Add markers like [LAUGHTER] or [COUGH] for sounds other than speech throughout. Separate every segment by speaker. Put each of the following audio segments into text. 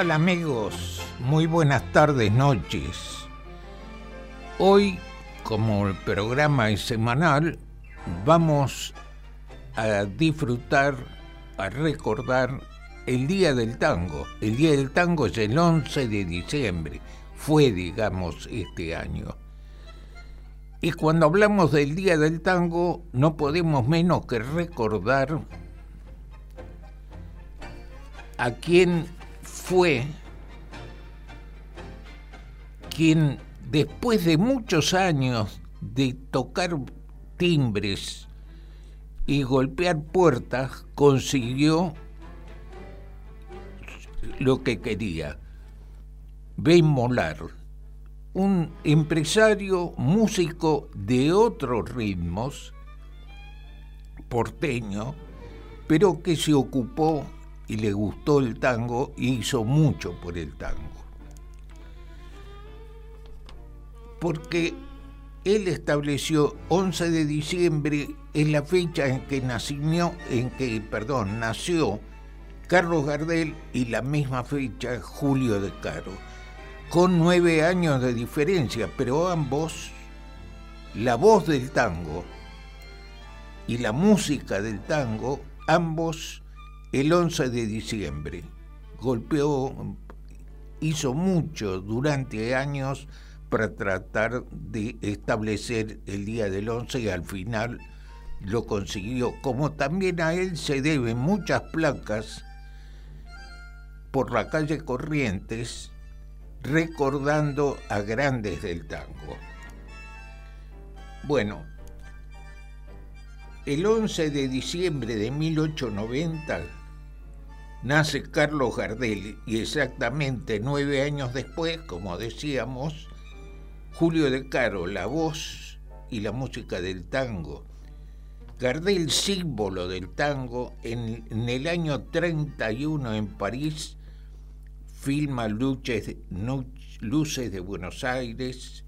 Speaker 1: Tal amigos? Muy buenas tardes, noches. Hoy, como el programa es semanal, vamos a disfrutar, a recordar el Día del Tango. El Día del Tango es el 11 de diciembre, fue, digamos, este año. Y cuando hablamos del Día del Tango, no podemos menos que recordar a quien fue quien después de muchos años de tocar timbres y golpear puertas consiguió lo que quería. Ben Molar, un empresario músico de otros ritmos, porteño, pero que se ocupó y le gustó el tango y hizo mucho por el tango. Porque él estableció 11 de diciembre en la fecha en que nació, en que, perdón, nació Carlos Gardel y la misma fecha Julio de Caro, con nueve años de diferencia, pero ambos, la voz del tango y la música del tango, ambos el 11 de diciembre. Golpeó, hizo mucho durante años para tratar de establecer el día del 11 y al final lo consiguió. Como también a él se deben muchas placas por la calle Corrientes recordando a grandes del tango. Bueno, el 11 de diciembre de 1890 nace Carlos Gardel y exactamente nueve años después, como decíamos, Julio de Caro, la voz y la música del tango. Gardel, símbolo del tango, en, el año 31 en París, filma Luces, Luces de Buenos Aires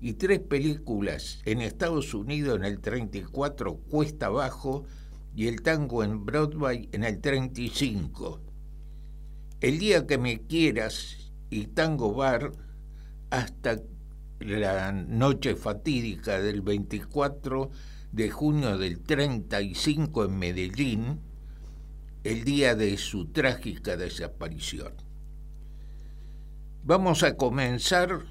Speaker 1: y tres películas en Estados Unidos en el 34, Cuesta Abajo, y el tango en Broadway en el 35. El día que me quieras y Tango Bar hasta la noche fatídica del 24 de junio del 35 en Medellín, el día de su trágica desaparición. Vamos a comenzar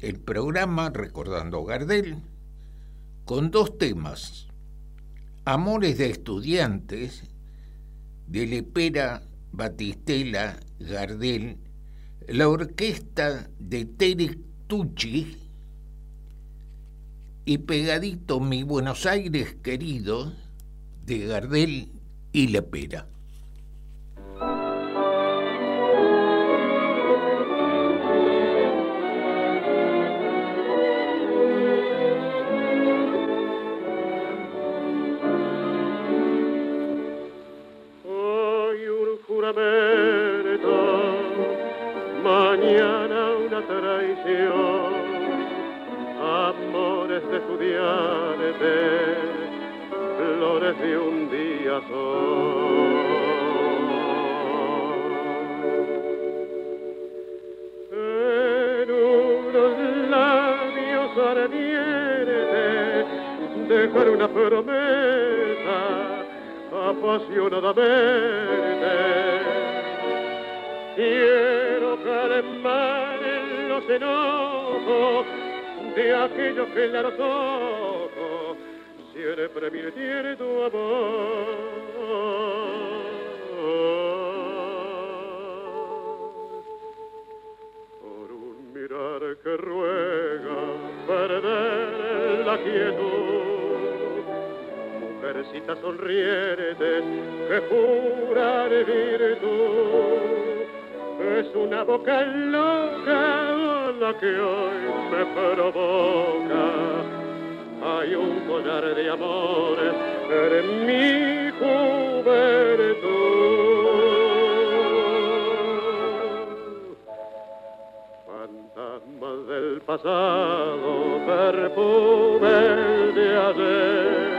Speaker 1: el programa recordando Gardel con dos temas Amores de Estudiantes de Lepera, Batistela, Gardel, la orquesta de Tere Tucci y pegadito Mi Buenos Aires querido de Gardel y Lepera.
Speaker 2: Pasado, perfume de ayer.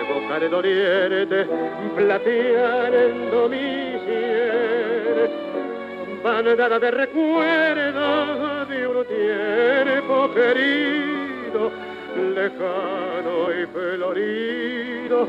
Speaker 2: Evocar oriente, plateando mi cielo, bandada de recuerdos de un tiempo querido, lejano y florido,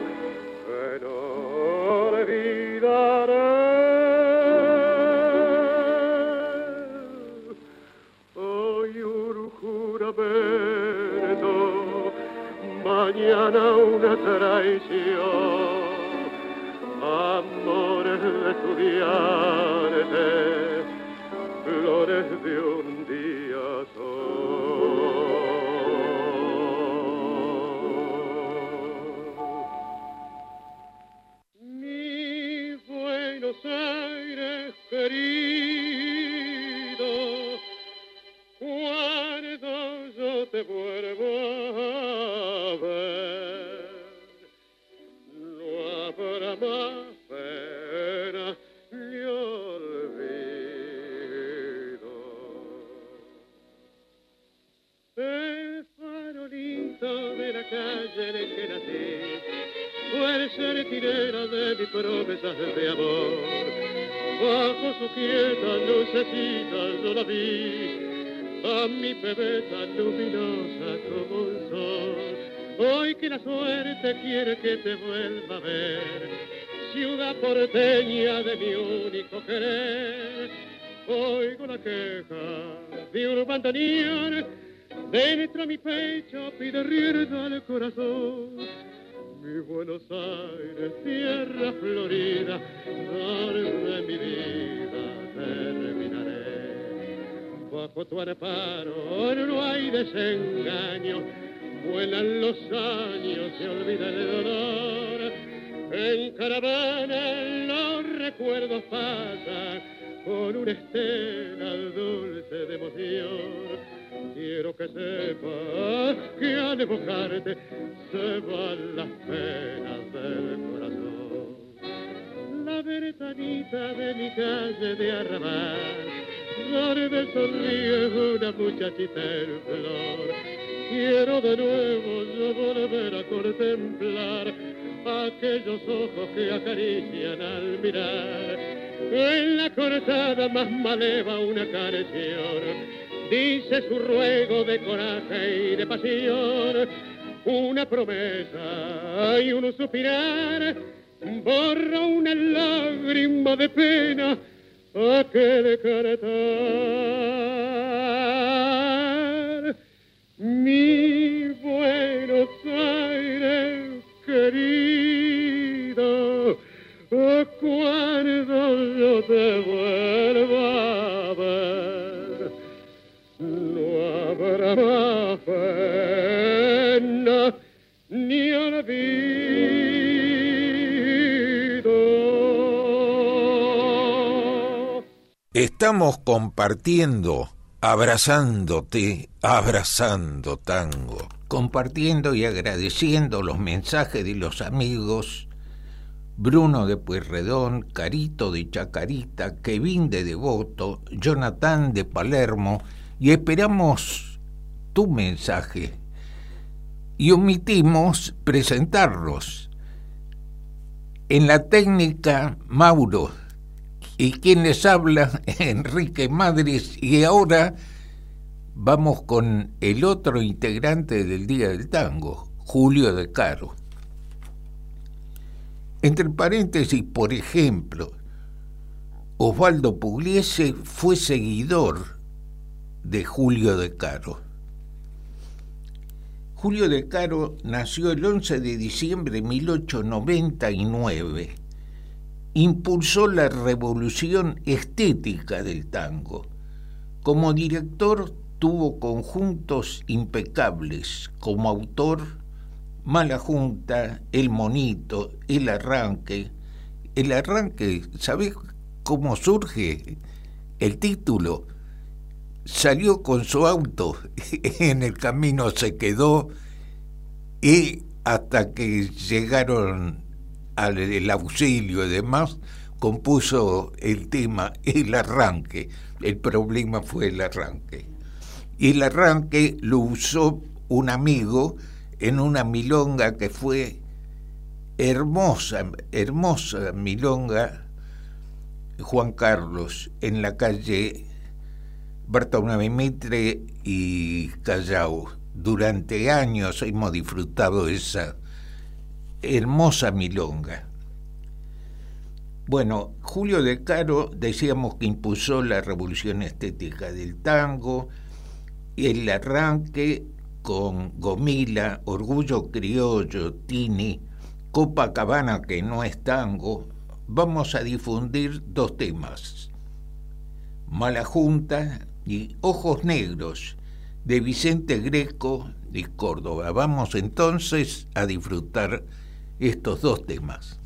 Speaker 2: de un bandoneón, dentro de mi pecho pide rienda al corazón. Mi Buenos Aires, tierra florida, de mi vida terminaré. Bajo tu amparo no hay desengaño, vuelan los años, se olvida el dolor. En caravana los recuerdos pasan con una estela dulce de emoción. Quiero que sepas que al evocarte se van las penas del corazón. La ventanita de mi calle de arrabal, donde sonríe una muchachita en flor. Quiero de nuevo yo volver a contemplar aquellos ojos que acarician al mirar. En la cortada más maleva una canción. Dice su ruego de coraje y de pasión, una promesa y un suspirar, borra una lágrima de pena. Aquel caretar. Mi Buenos Aires querido, te vuelva.
Speaker 1: Estamos compartiendo, abrazándote, abrazando tango, compartiendo y agradeciendo los mensajes de los amigos Bruno de Pueyrredón, Carito de Chacarita, Kevin de Devoto, Jonathan de Palermo y esperamos tu mensaje y omitimos presentarlos. En la técnica, Mauro, y quien les habla, [LAUGHS] Enrique Madres, y ahora vamos con el otro integrante del Día del Tango, Julio de Caro. Entre paréntesis, por ejemplo, Osvaldo Pugliese fue seguidor de Julio de Caro. Julio de Caro nació el 11 de diciembre de 1899. Impulsó la revolución estética del tango. Como director tuvo conjuntos impecables. Como autor, Mala Junta, El Monito, El Arranque. El Arranque, ¿sabes cómo surge? el título, salió con su auto, [LAUGHS] en el camino se quedó y hasta que llegaron al auxilio y demás, compuso el tema El arranque. El problema fue el arranque. Y el arranque lo usó un amigo en una milonga que fue hermosa, hermosa milonga, Juan Carlos, en la calle Bartolomé Mitre y Callao. Durante años hemos disfrutado esa hermosa milonga. Bueno, Julio de Caro decíamos que impuso la revolución estética del tango, el arranque con Gomila, Orgullo Criollo, Tini, Copacabana, que no es tango, vamos a difundir dos temas. Mala Junta y Ojos Negros, de Vicente Greco de Córdoba. Vamos entonces a disfrutar estos dos temas.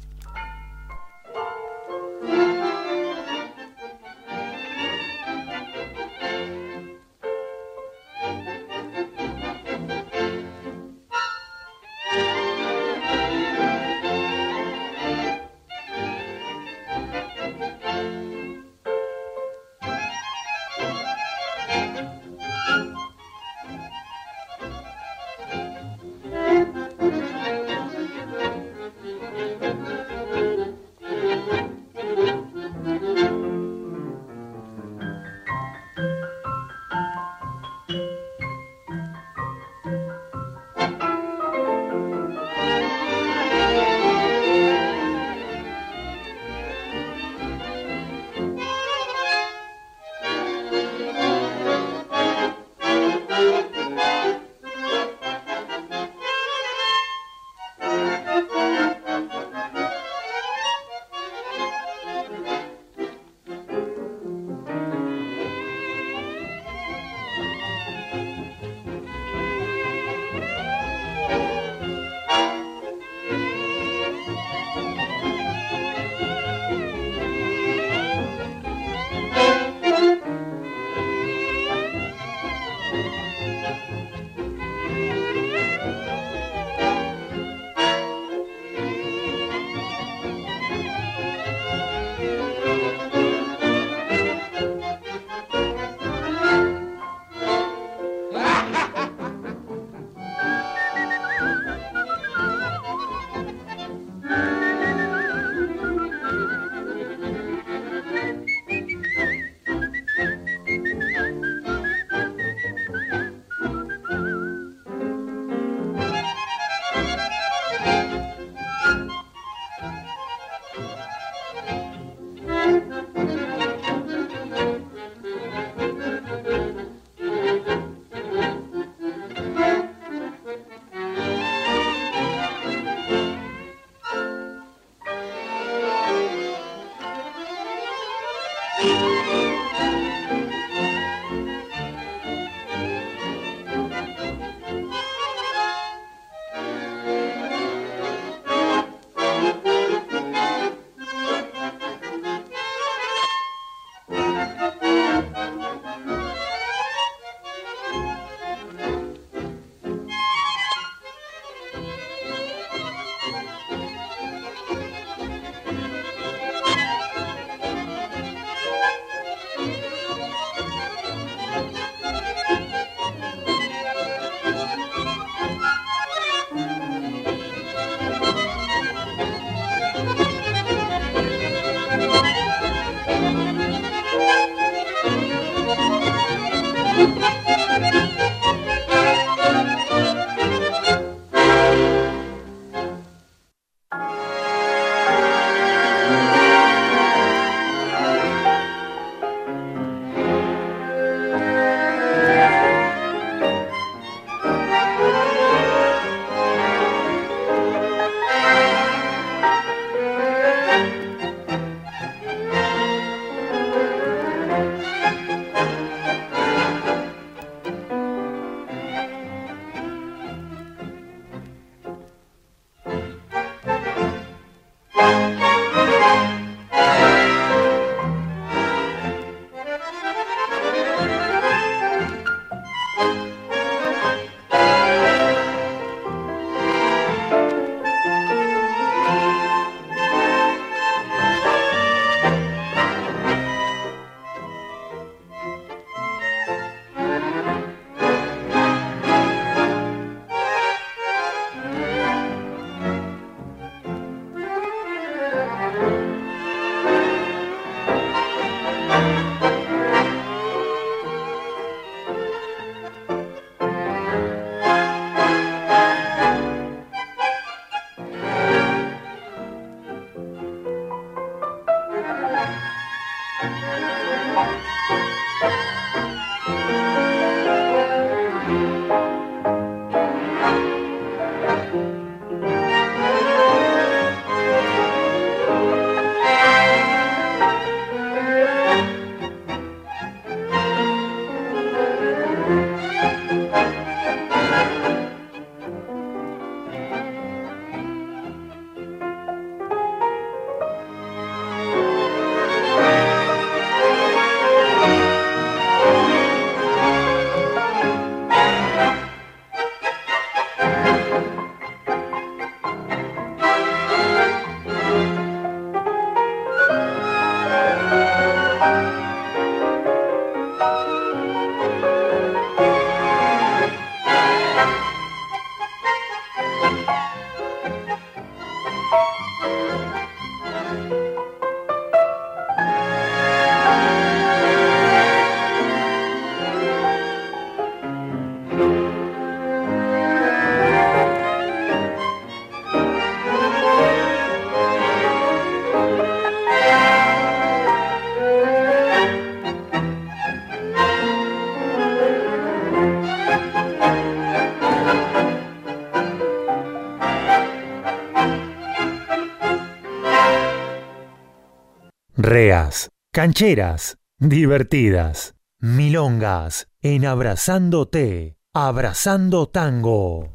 Speaker 3: Cancheras, divertidas, milongas, en Abrazándote, Abrazando Tango.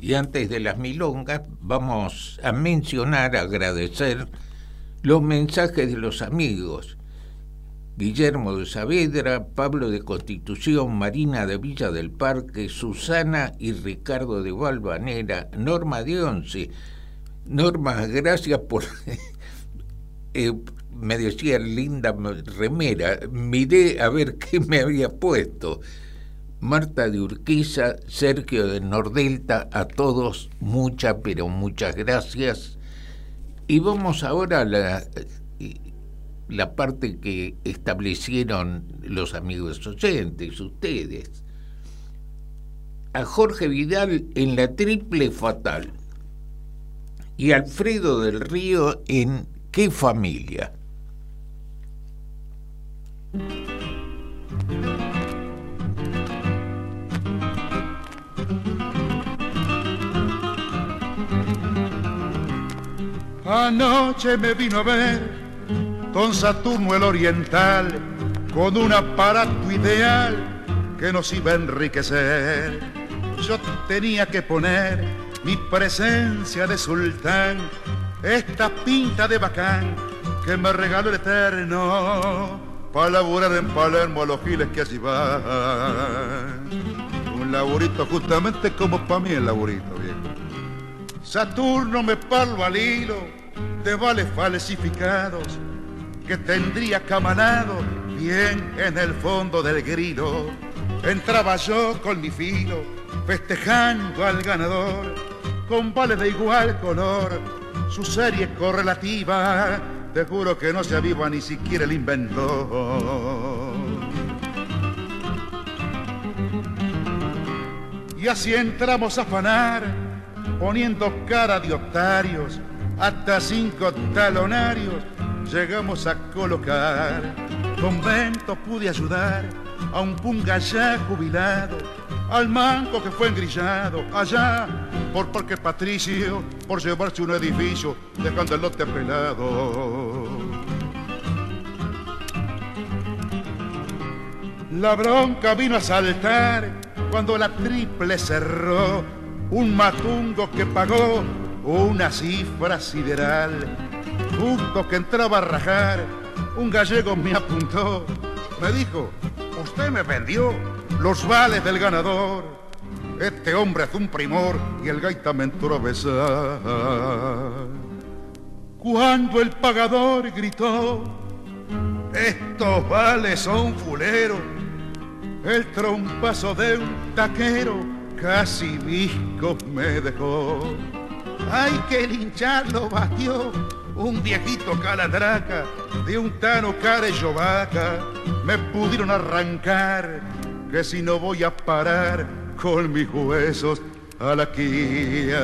Speaker 1: Y antes de las milongas vamos a mencionar, agradecer los mensajes de los amigos. Guillermo de Saavedra, Pablo de Constitución, Marina de Villa del Parque, Susana y Ricardo de Valvanera, Norma de Once. Norma, gracias por... [LAUGHS] Eh, me decía linda remera, miré a ver [LAUGHS] qué me había puesto. Marta de Urquiza, Sergio de Nordelta, a todos muchas, pero muchas gracias. Y vamos ahora a la, la parte que establecieron los amigos oyentes, ustedes. A Jorge Vidal en la triple fatal y Alfredo del Río en ¿Qué familia?
Speaker 4: Anoche me vino a ver don Saturno el Oriental con un aparato ideal que nos iba a enriquecer. Yo tenía que poner mi presencia de sultán, esta pinta de bacán que me regaló el eterno para laburar en Palermo a los giles que allí van. Un laburito justamente como para mí el laburito, viejo. Saturno me parlo al hilo de vales falsificados que tendría camanado bien en el fondo del grilo. Entraba yo con mi filo, festejando al ganador, con vales de igual color, su serie correlativa, te juro que no se aviva ni siquiera el inventor. Y así entramos a afanar, poniendo cara de octarios, hasta cinco talonarios llegamos a colocar. Convento pude ayudar a un punga ya jubilado, al manco que fue engrillado allá por Parque Patricio, por llevarse un edificio dejando el lote pelado. La bronca vino a saltar cuando la triple cerró, un matungo que pagó una cifra sideral. Justo que entraba a rajar, un gallego me apuntó. Me dijo, usted me vendió los vales del ganador. Este hombre es un primor y el gaita me entró. Cuando el pagador gritó, estos vales son fuleros, el trompazo de un taquero casi visco me dejó. Ay, que lincharlo batió un viejito caladraca de un tano vaca. Me pudieron arrancar, que si no voy a parar con mis huesos a la quiaca.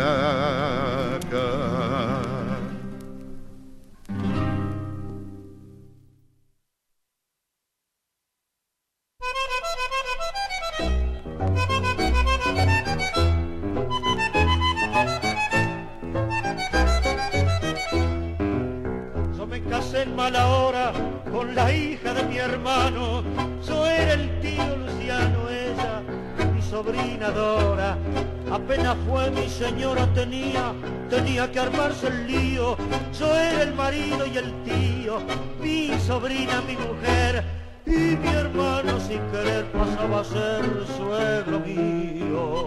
Speaker 5: Tenía que armarse el lío. Yo era el marido y el tío, mi sobrina, mi mujer. Y mi hermano sin querer pasaba a ser suegro mío.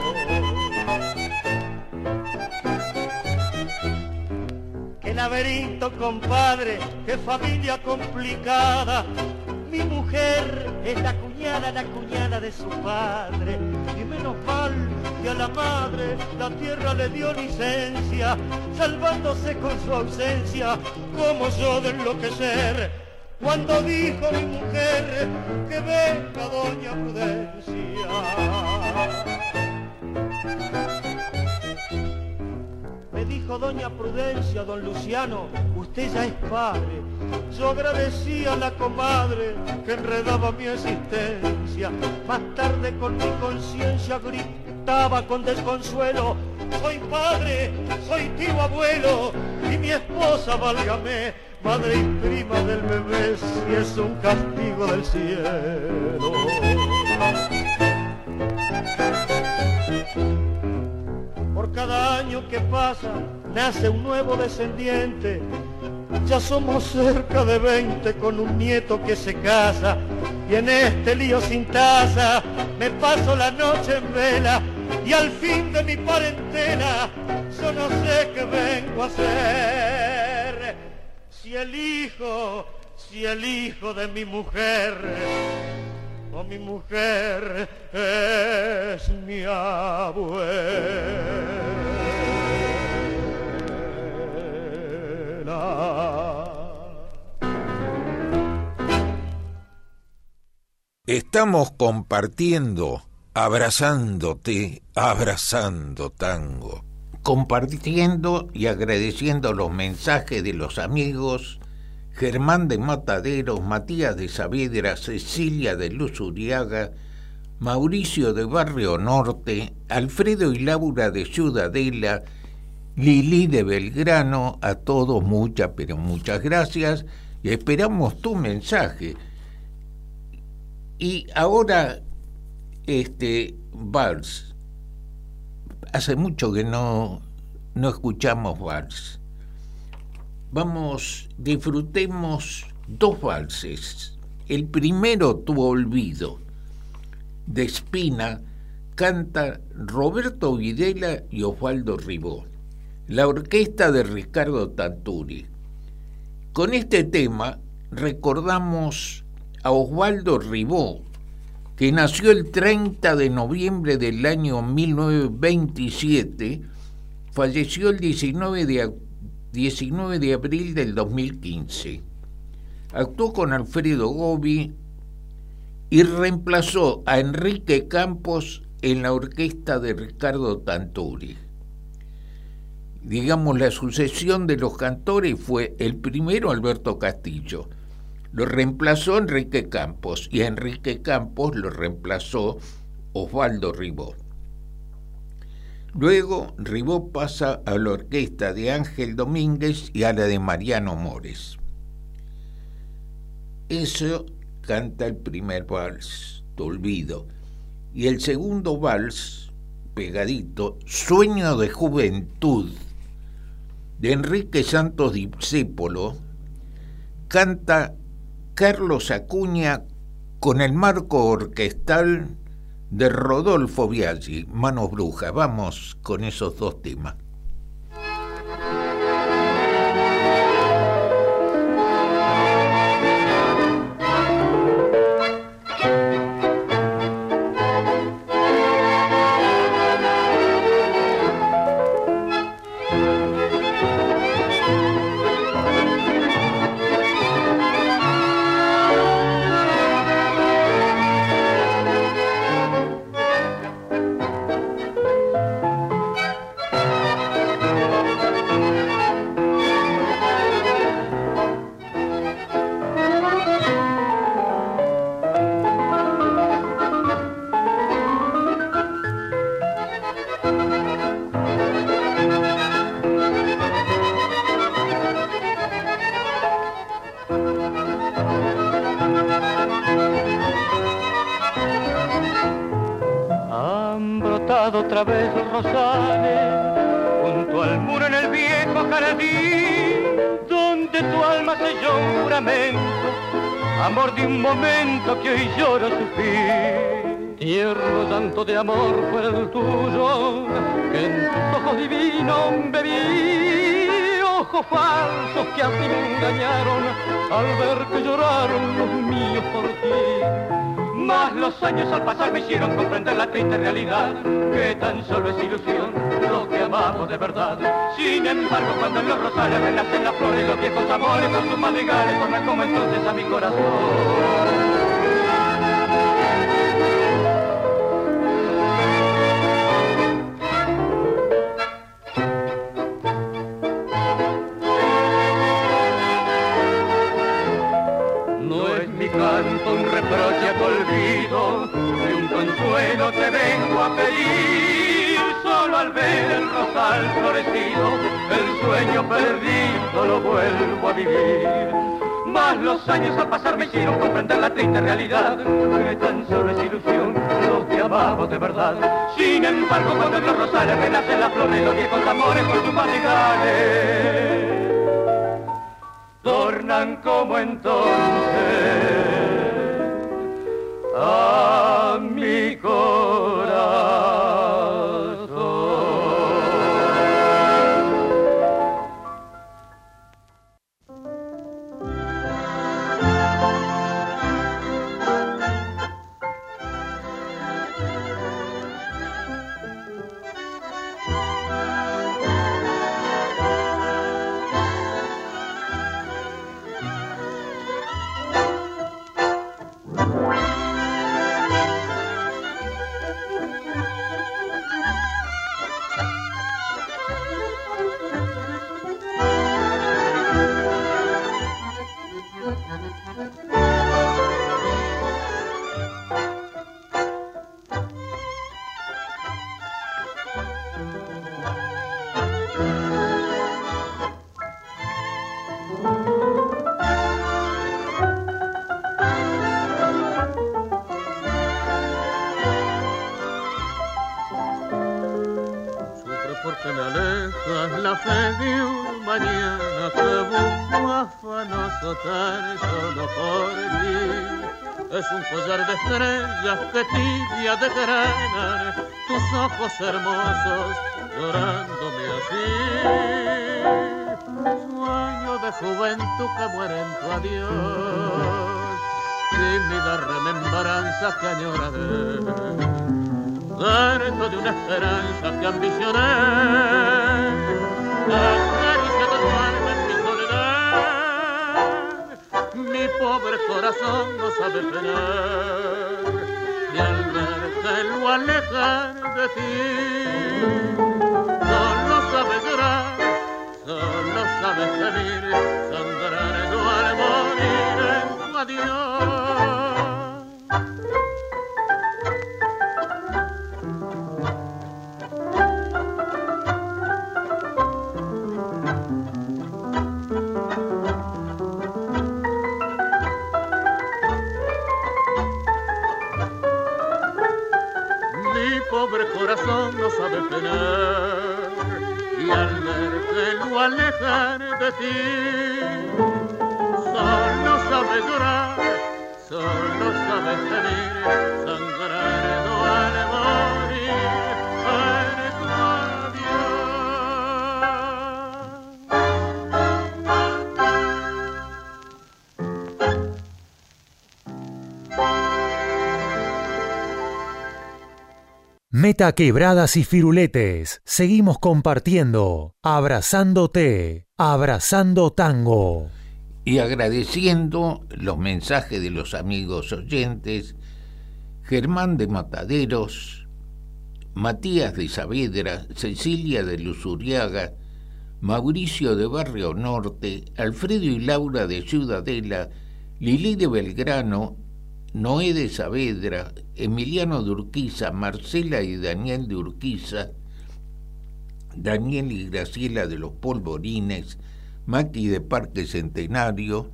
Speaker 5: laberinto, compadre, qué familia complicada. Mi mujer es la cuñada, la cuñada de su padre. Y menos mal que a la madre la tierra le dio licencia, salvándose con su ausencia, como yo de enloquecer. Cuando dijo mi mujer que venga doña Prudencia. dijo doña Prudencia, don Luciano, usted ya es padre. Yo agradecía a la comadre que enredaba mi existencia. Más tarde con mi conciencia gritaba con desconsuelo, soy padre, soy tío abuelo y mi esposa, válgame, madre y prima del bebé, si es un castigo del cielo. Por cada año que pasa, nace un nuevo descendiente. Ya somos cerca de 20 con un nieto que se casa y en este lío sin taza me paso la noche en vela y al fin de mi parentela yo no sé qué vengo a hacer. Si el hijo, si el hijo de mi mujer o mi mujer es mi abuela.
Speaker 1: Estamos compartiendo, abrazándote, abrazando tango. Compartiendo y agradeciendo los mensajes de los amigos Germán de Mataderos, Matías de Saavedra, Cecilia de Luz Uriaga, Mauricio de Barrio Norte, Alfredo y Laura de Ciudadela, Lili de Belgrano, a todos muchas, pero muchas gracias y esperamos tu mensaje. Y ahora, este, Vals, hace mucho que no, no escuchamos Vals vamos, disfrutemos dos valses. El primero, Tu Olvido, de Espina, canta Roberto Videla y Osvaldo Ribó, la orquesta de Ricardo Tanturi. Con este tema recordamos a Osvaldo Ribó, que nació el 30 de noviembre del año 1927, falleció el 19 de 19 de abril del 2015. Actuó con Alfredo Gobi y reemplazó a Enrique Campos en la orquesta de Ricardo Tanturi. Digamos, la sucesión de los cantores fue el primero Alberto Castillo, lo reemplazó Enrique Campos y a Enrique Campos lo reemplazó Osvaldo Ribot. Luego Ribó pasa a la orquesta de Ángel Domínguez y a la de Mariano Mores. Eso canta el primer vals, Te olvido. Y el segundo vals, pegadito, Sueño de Juventud, de Enrique Santos Discépolo, canta Carlos Acuña con el marco orquestal de Rodolfo Biaggi, Manos Brujas. Vamos con esos dos temas.
Speaker 5: Que hoy llora su fin. Tierno llanto de amor fue el tuyo, que en tus ojos divinos bebí. Ojos falsos que así me engañaron al ver que lloraron los míos por ti. Mas los años al pasar me hicieron comprender la triste realidad, que tan solo es ilusión amamos de verdad. Sin embargo, cuando en los rosales renacen las flores, los viejos amores con sus madrigales tornan como entonces a mi corazón.
Speaker 6: Perdido lo vuelvo a vivir. Más los años al pasar me hicieron comprender la triste realidad, que tan solo es ilusión, los que amamos de verdad. Sin embargo, cuando en los rosales renacen las flores, los viejos amores con sus madrigales,
Speaker 7: gemir, sangrar no al morir en tu adiós. no sabe penar y al verte lo alejar de ti. Solo sabe llorar solo sabe gemir sangrar no al
Speaker 3: Meta quebradas y firuletes. Seguimos compartiendo, abrazándote, abrazando tango.
Speaker 1: Y agradeciendo los mensajes de los amigos oyentes, Germán de Mataderos, Matías de Saavedra, Cecilia de Luzuriaga, Mauricio de Barrio Norte, Alfredo y Laura de Ciudadela, Lili de Belgrano, Noé de Saavedra, Emiliano de Urquiza, Marcela y Daniel de Urquiza, Daniel y Graciela de los Polvorines, Maki de Parque Centenario,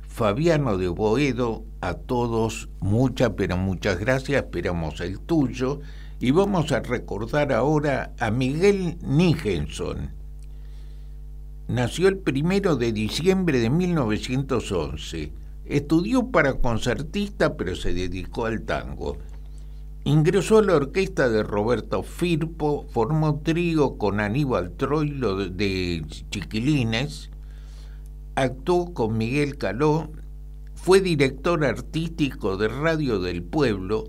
Speaker 1: Fabiano de Boedo, a todos muchas, pero muchas gracias, esperamos el tuyo, y vamos a recordar ahora a Miguel Nigenson. Nació el primero de diciembre de 1911 Estudió para concertista, pero se dedicó al tango. Ingresó a la orquesta de Roberto Firpo, formó trío con Aníbal Troilo de Chiquilines, actuó con Miguel Caló, fue director artístico de Radio del Pueblo,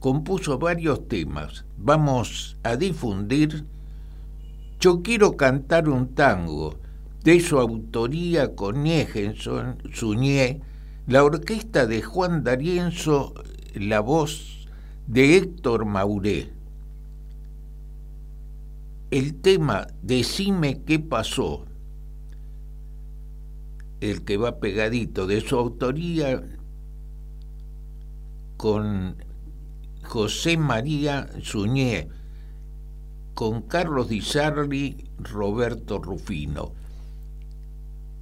Speaker 1: compuso varios temas. Vamos a difundir Yo quiero cantar un tango, de su autoría con Niegenson, Suñé, la orquesta de Juan D'Arienzo, la voz de Héctor Mauré. El tema Decime qué pasó, el que va pegadito de su autoría con José María Suñé, con Carlos Di Sarli, Roberto Rufino.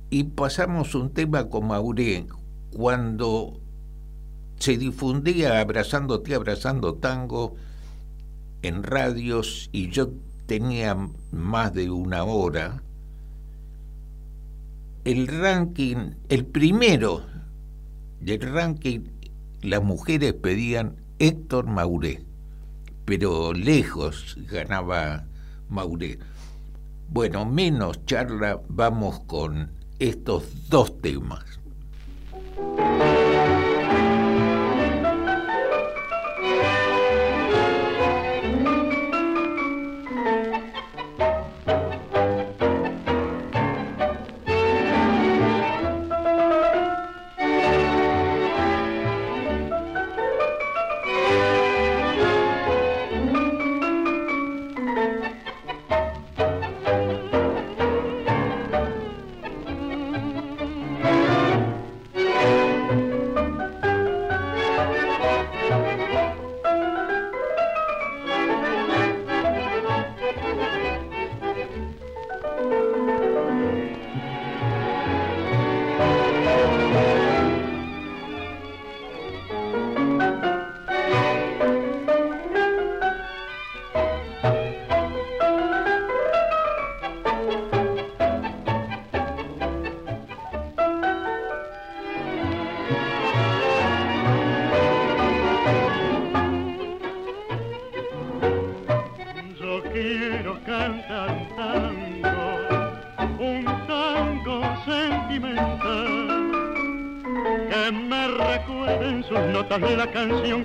Speaker 1: Y pasamos un tema con Mauré cuando se difundía Abrazándote, Abrazando Tango en radios y yo tenía más de una hora. El ranking, el primero del ranking, las mujeres pedían Héctor Mauré, pero lejos ganaba Mauré. Bueno, menos charla, vamos con estos dos temas.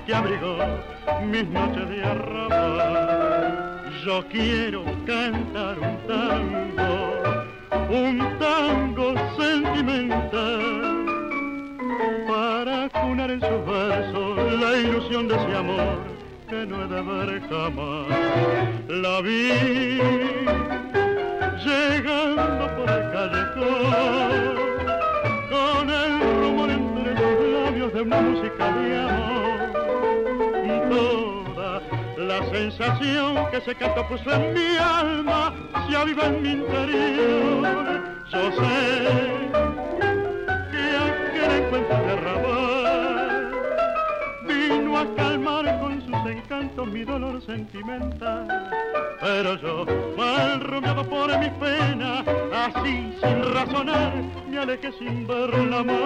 Speaker 8: Que abrigó mis noches de arrabal. Yo quiero cantar un tango, un tango sentimental, para cunar en sus versos la ilusión de ese amor que no he de ver jamás. Que se canta puso en mi alma se aviva en mi interior. Yo sé que aquel encuentro de rabar vino a calmar con sus encantos mi dolor sentimental pero yo, mal rumiado por mi pena, así sin razonar, me alejé sin verla más.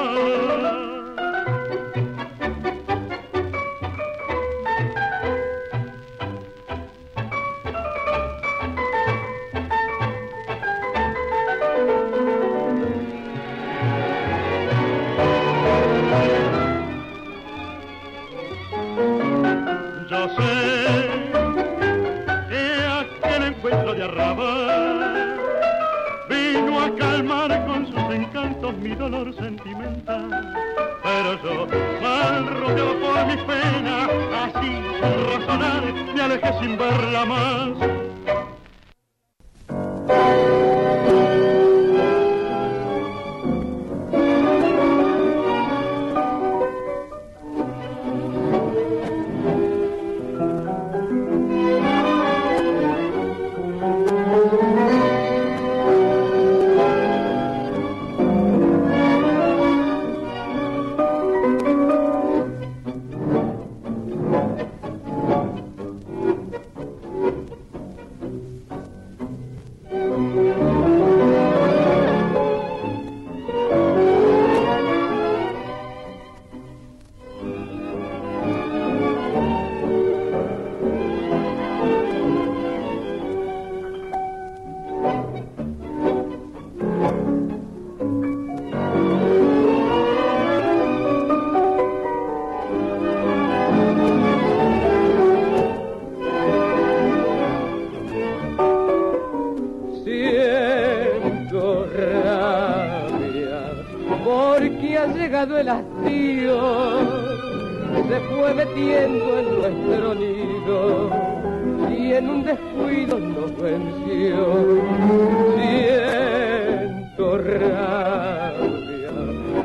Speaker 9: siento rabia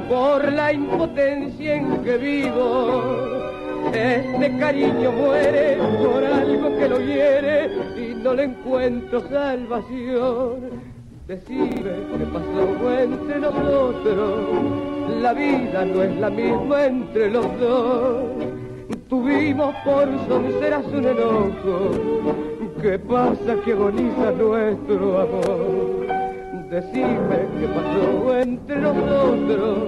Speaker 9: por la impotencia en que vivo. Este cariño muere por algo que lo hiere y
Speaker 2: no le encuentro salvación. Decime qué pasó entre nosotros. La vida no es la misma entre los dos. Tuvimos por sonceras un enojo ¿qué pasa que agoniza nuestro amor? Decime qué pasó entre nosotros,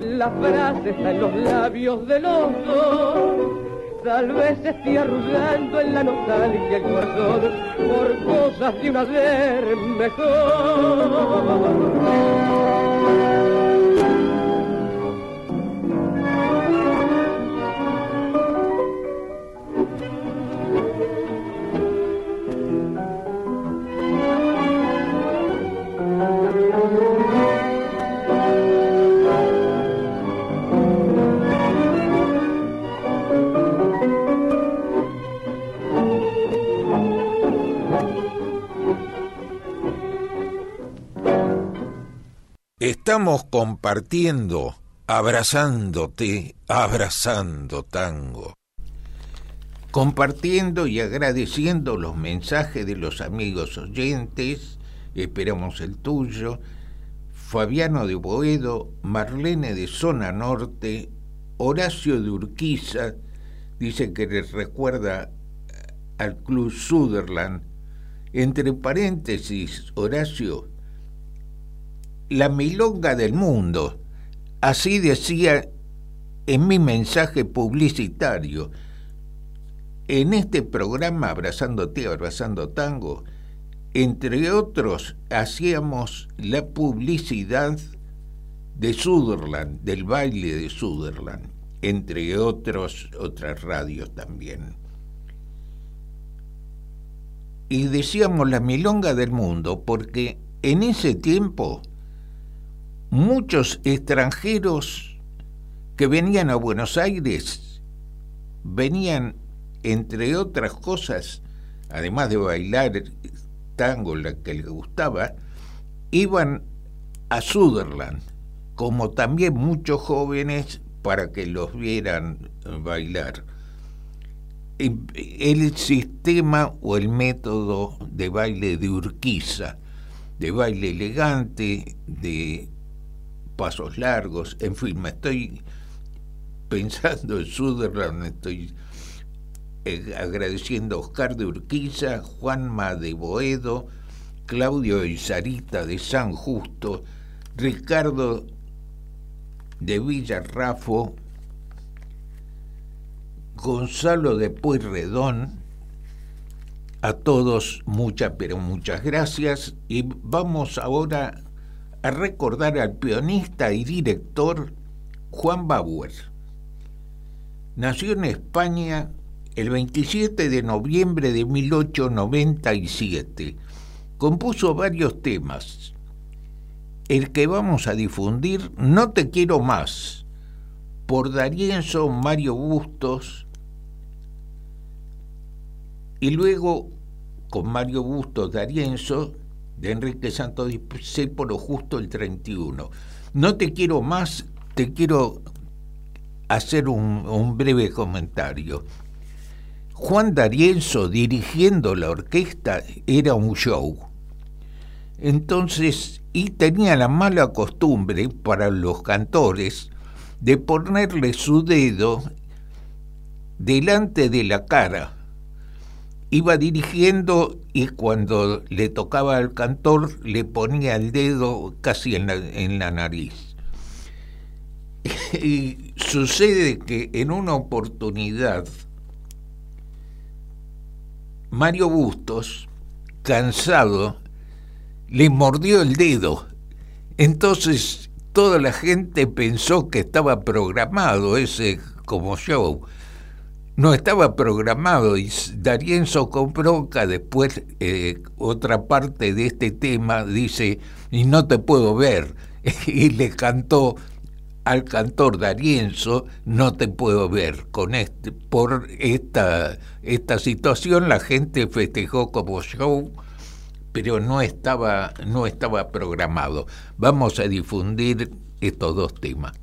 Speaker 2: la frase está en los labios de los dos Tal vez esté arrullando en la nostalgia el corazón por cosas de una vez mejor.
Speaker 1: Estamos compartiendo, abrazándote, abrazando tango. Compartiendo y agradeciendo los mensajes de los amigos oyentes, esperamos el tuyo, Fabiano de Boedo, Marlene de Zona Norte, Horacio de Urquiza, dice que les recuerda al Club Sutherland. Entre paréntesis, Horacio, la milonga del mundo. Así decía en mi mensaje publicitario. En este programa Abrazándote, Abrazando Tango, entre otros, hacíamos la publicidad de Sutherland, del baile de Sutherland, entre otros, otras radios también. Y decíamos la milonga del mundo porque en ese tiempo muchos extranjeros que venían a Buenos Aires venían, entre otras cosas, además de bailar tango, la que les gustaba, iban a Sutherland, como también muchos jóvenes para que los vieran bailar. El sistema o el método de baile de Urquiza, de baile elegante, de pasos largos, en fin, me estoy pensando en Sutherland, estoy eh, agradeciendo a Oscar de Urquiza, Juanma de Boedo, Claudio Sarita de San Justo, Ricardo de Villarrafo, Gonzalo de Pueyrredón, a todos muchas, pero muchas gracias. Y vamos ahora a recordar al pianista y director Juan Bauer. Nació en España el 27 de noviembre de 1897. Compuso varios temas. El que vamos a difundir, No te quiero más, por Darienzo Mario Bustos, y luego con Mario Bustos Darienzo, de Enrique Santos lo justo el 31. No te quiero más, te quiero hacer un, breve comentario. Juan D'Arienzo dirigiendo la orquesta era un show. Entonces, y tenía la mala costumbre para los cantores de ponerle su dedo delante de la cara iba dirigiendo y cuando le tocaba al cantor le ponía el dedo casi en la, en la nariz. [LAUGHS] Y sucede que en una oportunidad Mario Bustos, cansado, le mordió el dedo. Entonces toda la gente pensó que estaba programado ese como show no estaba programado y Darienzo Compronca después eh, otra parte de este tema dice y no te puedo ver [LAUGHS] y le cantó al cantor Darienzo no te puedo ver con este por esta esta situación la gente festejó como show pero no estaba no estaba programado. Vamos a difundir estos dos temas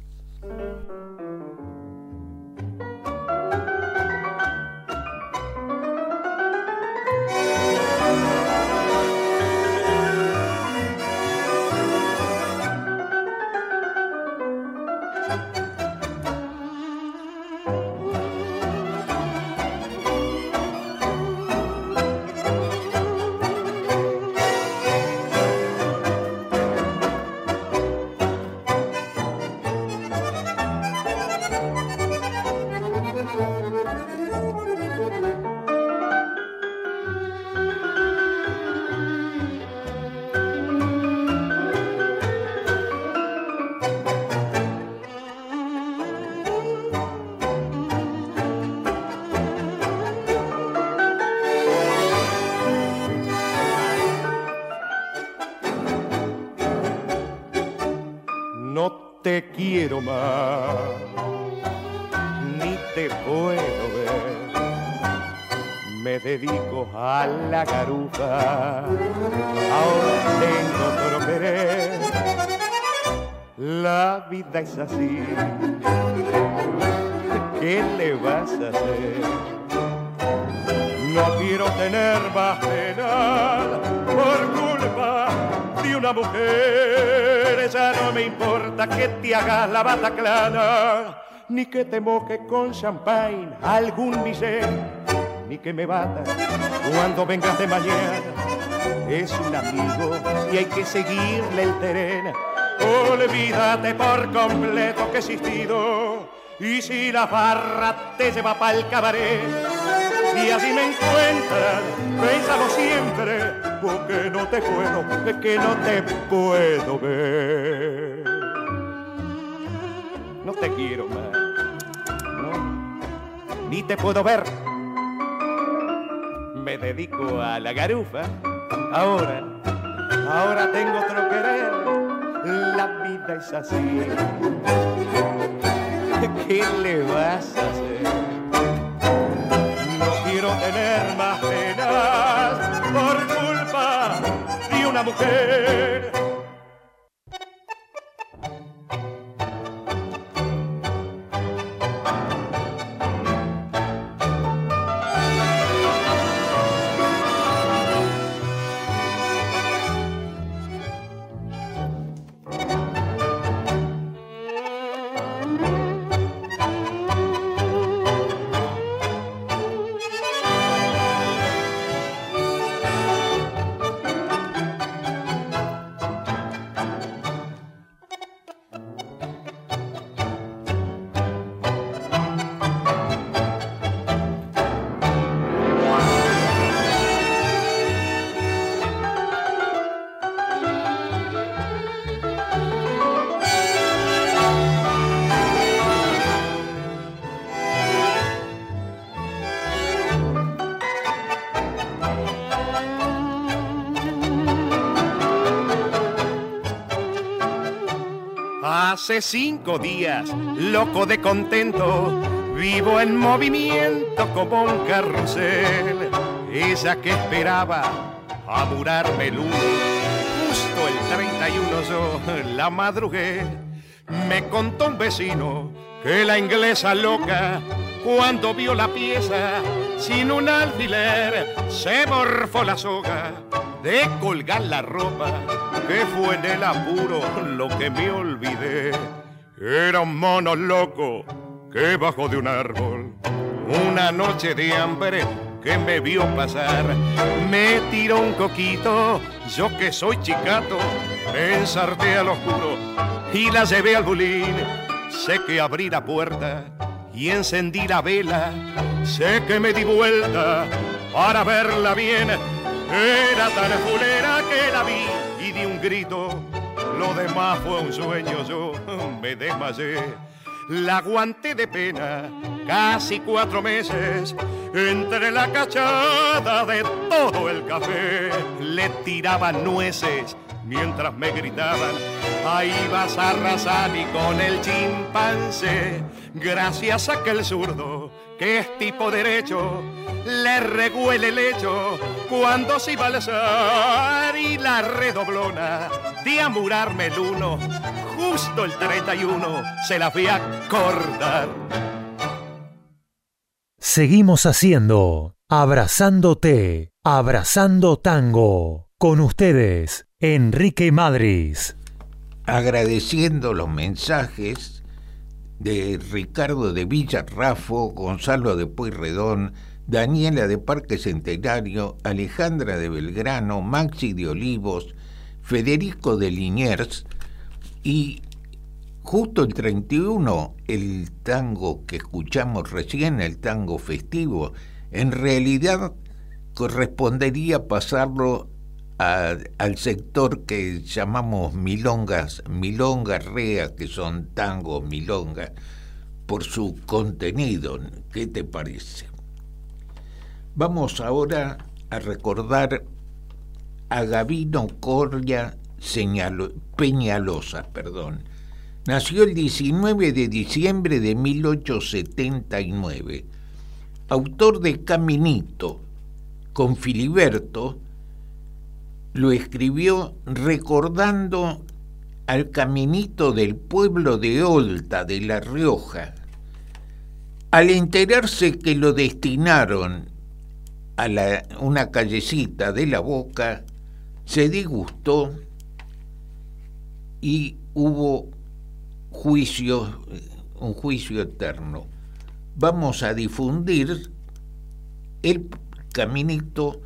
Speaker 10: ni te puedo ver. Me dedico a la garufa, ahora tengo otro querer. La vida es así, ¿qué le vas a hacer? No quiero tener más una mujer. Ya no me importa que te hagas la bataclana, ni que te moje con champagne algún miser, ni que me bata cuando vengas de mañana. Es un amigo y hay que seguirle el terreno. Olvídate por completo que he existido. Y si la barra te lleva pa'l cabaret, y así me encuentran, pensado siempre, porque no te puedo, que no te puedo ver. No te quiero más, no, ni te puedo ver. Me dedico a la garufa, ahora, ahora tengo otro querer, la vida es así. ¿Qué le vas a hacer? quiero tener más penas mujer. Hace cinco días, loco de contento, vivo en movimiento como un carrusel. Ella que esperaba apurarme el uno, justo el 31 yo la madrugué. Me contó un vecino que la inglesa loca, cuando vio la pieza, sin un alfiler, se morfó la soga de colgar la ropa, que fue en el apuro lo que me olvidé. Era un mono loco que bajó de un árbol, una noche de hambre que me vio pasar, me tiró un coquito, yo que soy chicato, me ensarté al oscuro y la llevé al bulín. Sé que abrí la puerta y encendí la vela, sé que me di vuelta para verla bien era tan fulera que la vi y di un grito. Lo demás fue un sueño, yo [LAUGHS] me desmayé. La aguanté de pena casi cuatro meses. Entre la cachada de todo el café le tiraban nueces mientras me gritaban, ahí vas a arrasar y con el chimpancé, gracias a que el zurdo, que es tipo derecho, le reguele el hecho cuando se iba a alzar y la redoblona de amurarme el uno, justo el 31 se la fui a cortar.
Speaker 3: Seguimos haciendo Abrazándote, Abrazando Tango. Con ustedes, Enrique Madris.
Speaker 1: Agradeciendo los mensajes de Ricardo de Villarrafo, Gonzalo de Pueyrredón, Daniela de Parque Centenario, Alejandra de Belgrano, Maxi de Olivos, Federico de Liniers y justo el 31, el tango que escuchamos recién, el tango festivo, en realidad correspondería pasarlo al sector que llamamos milongas, milongas rea, que son tango, milonga, por su contenido. ¿Qué te parece? Vamos ahora a recordar a Gavino Coria Peñalosa, perdón, Nació el 19 de diciembre de 1879. Autor de Caminito, con Filiberto, lo escribió recordando al caminito del pueblo de Olta, de La Rioja. Al enterarse que lo destinaron a una callecita de la boca, se disgustó y hubo juicio, un juicio eterno. Vamos a difundir el caminito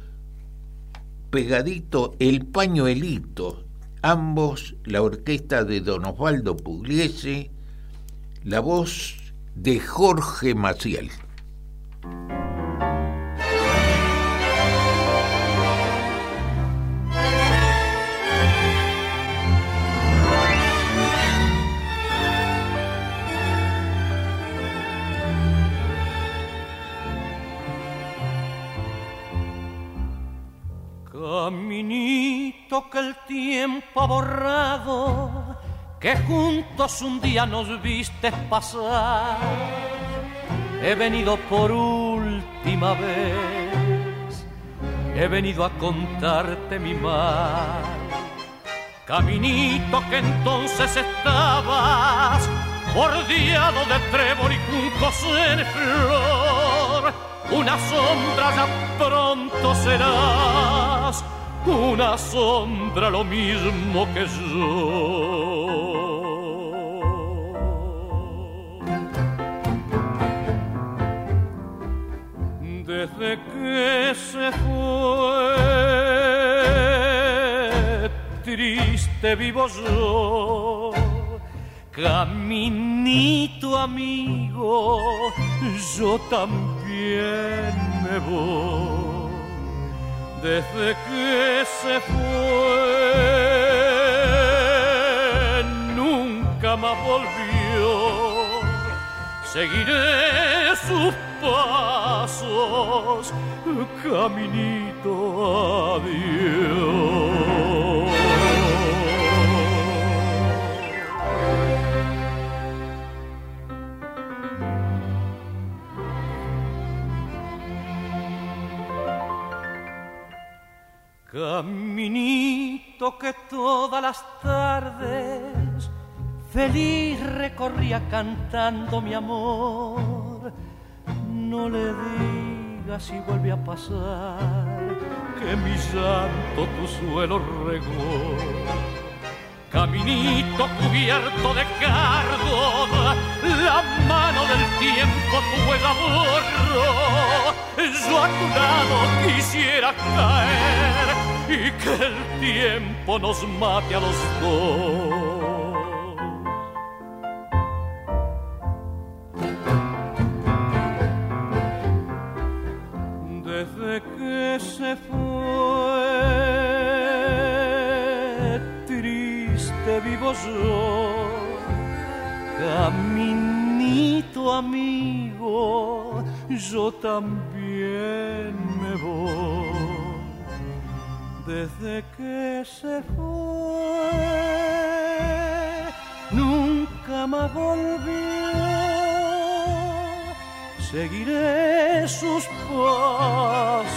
Speaker 1: pegadito, el pañuelito, ambos la orquesta de Don Osvaldo Pugliese, la voz de Jorge Maciel.
Speaker 11: Caminito que el tiempo ha borrado, que juntos un día nos viste pasar. He venido por última vez, he venido a contarte mi mal. Caminito que entonces estabas bordeado de trébol y juncos en flor una sombra ya pronto serás, una sombra lo mismo que yo. Desde que se fue, triste vivo yo Caminito amigo, yo también me voy. Desde que se fue, nunca más volvió. Seguiré sus pasos, caminito adiós. Caminito que todas las tardes feliz recorría cantando mi amor. No le digas si vuelve a pasar que mi llanto tu suelo regó. Caminito cubierto de cardo, la mano del tiempo tu borró. Yo a tu lado quisiera caer y que el tiempo nos mate a los dos. Desde que se fue, triste vivo yo, caminito amigo, yo también me voy desde que se fue, nunca más volvió. Seguiré sus pasos,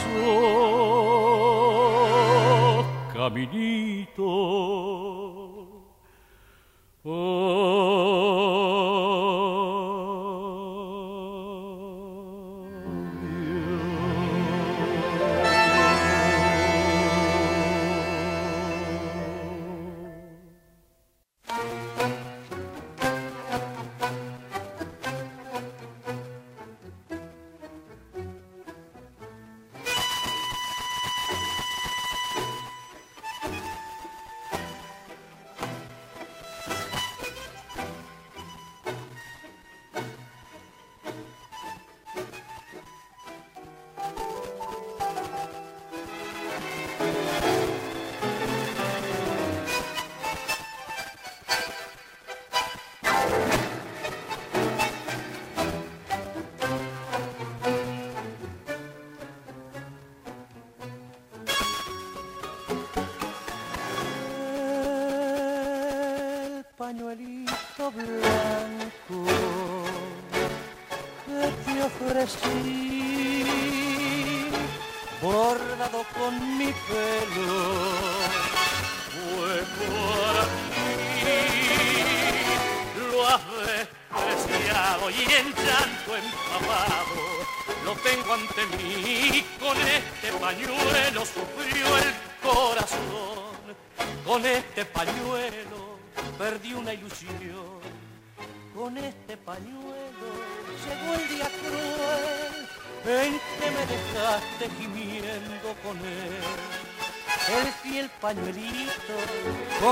Speaker 11: caminito.
Speaker 12: lienzo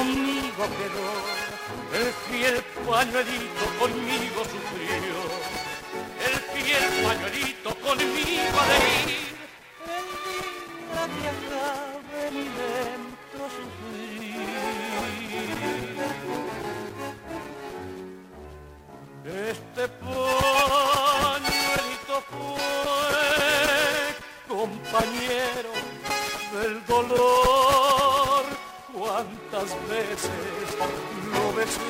Speaker 11: conmigo quedó, el fiel pañuelito conmigo sufrió, el fiel pañuelito conmigo a de ir. El día que acabe mi lento sufrir. Este pañuelito fue compañero del dolor. Cuántas veces lo besé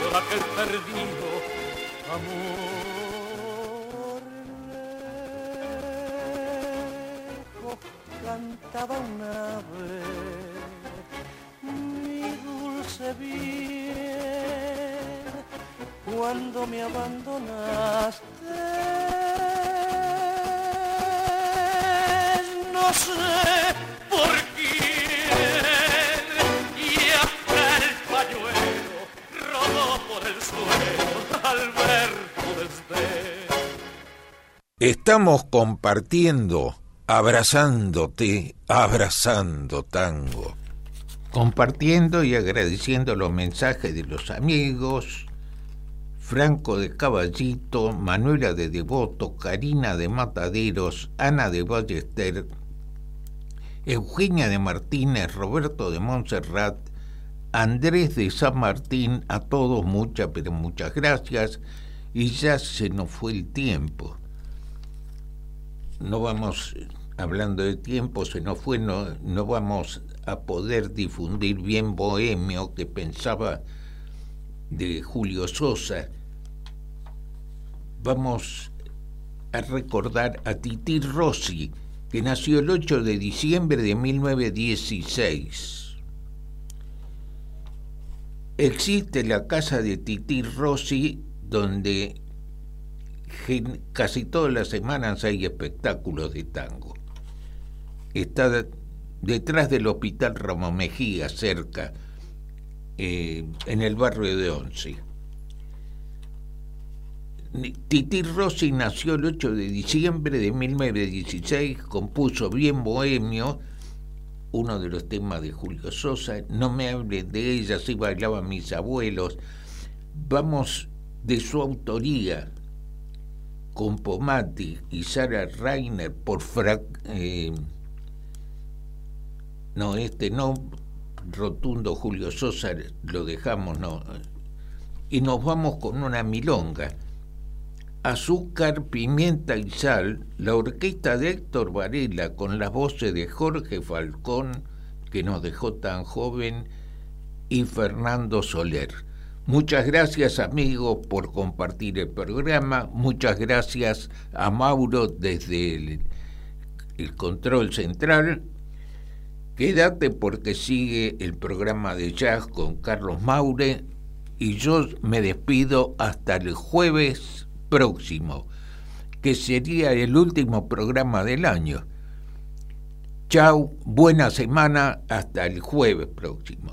Speaker 11: por aquel perdido amor. Lejos cantaba un ave, mi dulce bien cuando me abandonaste. No sé al ver tu desdén.
Speaker 1: Estamos compartiendo, abrazándote, abrazando tango. Compartiendo y agradeciendo los mensajes de los amigos, Franco de Caballito, Manuela de Devoto, Karina de Mataderos, Ana de Ballester, Eugenia de Martínez, Roberto de Montserrat, Andrés de San Martín, a todos muchas, pero muchas gracias. Y ya se nos fue el tiempo. No vamos, hablando de tiempo, se nos fue, no, no vamos a poder difundir bien Bohemio, que pensaba de Julio Sosa. Vamos a recordar a Titi Rossi, que nació el 8 de diciembre de 1916. Existe la casa de Titi Rossi, donde casi todas las semanas hay espectáculos de tango. Está detrás del Hospital Ramo Mejía, cerca, eh, en el barrio de Once. Titi Rossi nació el 8 de diciembre de 1916, compuso Bien Bohemio, uno de los temas de Julio Sosa, No me hables de ella, si bailaban mis abuelos. Vamos de su autoría, con Pomati y Sara Reiner por Fra eh, no, este no, rotundo Julio Sosa, lo dejamos, no. Y nos vamos con una milonga. Azúcar, pimienta y sal, la orquesta de Héctor Varela con las voces de Jorge Falcón, que nos dejó tan joven, y Fernando Soler. Muchas gracias amigos por compartir el programa, muchas gracias a Mauro desde el, el control central. Quédate porque sigue el programa de jazz con Carlos Maure y yo me despido hasta el jueves próximo, que sería el último programa del año. Chao, buena semana, hasta el jueves próximo.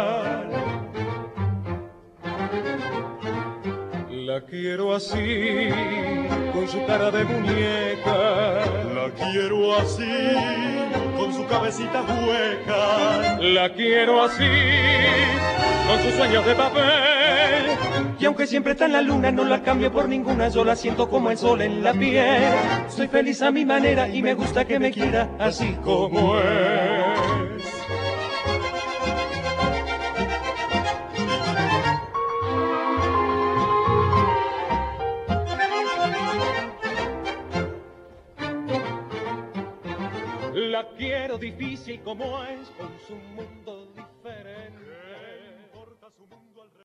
Speaker 13: Quiero así, con su cara de muñeca.
Speaker 8: La quiero así, con su cabecita hueca.
Speaker 13: La quiero así, con sus sueños de papel. Y aunque siempre está en la luna, no la cambio por ninguna. Yo la siento como el sol en la piel. Soy feliz a mi manera y me gusta que me quiera así como es. como es con su mundo diferente.